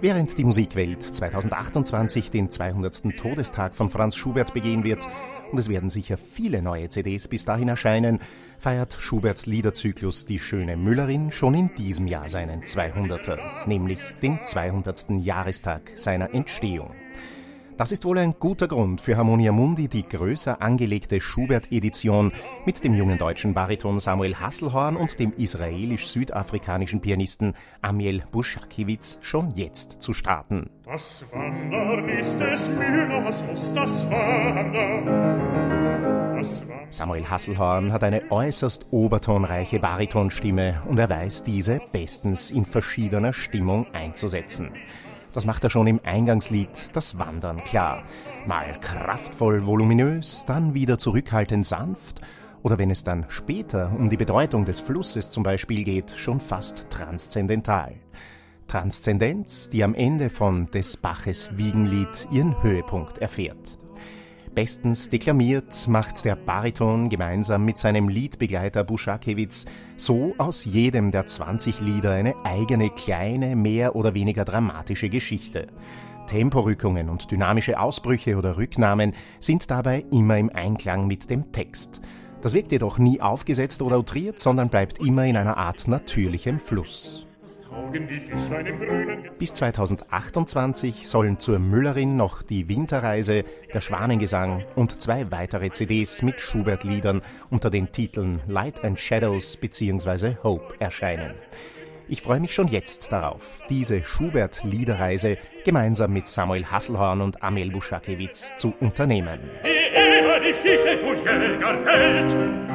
Während die Musikwelt 2028 den 200. Todestag von Franz Schubert begehen wird, und es werden sicher viele neue CDs bis dahin erscheinen, feiert Schuberts Liederzyklus Die schöne Müllerin schon in diesem Jahr seinen 200er, nämlich den 200. Jahrestag seiner Entstehung. Das ist wohl ein guter Grund für Harmonia Mundi, die größer angelegte Schubert-Edition mit dem jungen deutschen Bariton Samuel Hasselhorn und dem israelisch-südafrikanischen Pianisten Amiel Buschakiewicz schon jetzt zu starten. Das Wandern ist des Müllers Lust, das Wandern. Samuel Hasselhorn hat eine äußerst obertonreiche Baritonstimme und er weiß diese bestens in verschiedener Stimmung einzusetzen. Das macht er schon im Eingangslied Das Wandern klar. Mal kraftvoll voluminös, dann wieder zurückhaltend sanft oder wenn es dann später um die Bedeutung des Flusses zum Beispiel geht, schon fast transzendental. Transzendenz, die am Ende von des Baches Wiegenlied ihren Höhepunkt erfährt. Bestens deklamiert macht der Bariton gemeinsam mit seinem Liedbegleiter Buschakewitz so aus jedem der 20 Lieder eine eigene kleine, mehr oder weniger dramatische Geschichte. Temporückungen und dynamische Ausbrüche oder Rücknahmen sind dabei immer im Einklang mit dem Text. Das wirkt jedoch nie aufgesetzt oder outriert, sondern bleibt immer in einer Art natürlichem Fluss. Bis 2028 sollen zur Müllerin noch die Winterreise, der Schwanengesang und zwei weitere CDs mit Schubert-Liedern unter den Titeln Light and Shadows bzw. Hope erscheinen. Ich freue mich schon jetzt darauf, diese Schubert-Liederreise gemeinsam mit Samuel Hasselhorn und Amel Buschakewitz zu unternehmen. Die Eber, die schieße durch Jäger hält,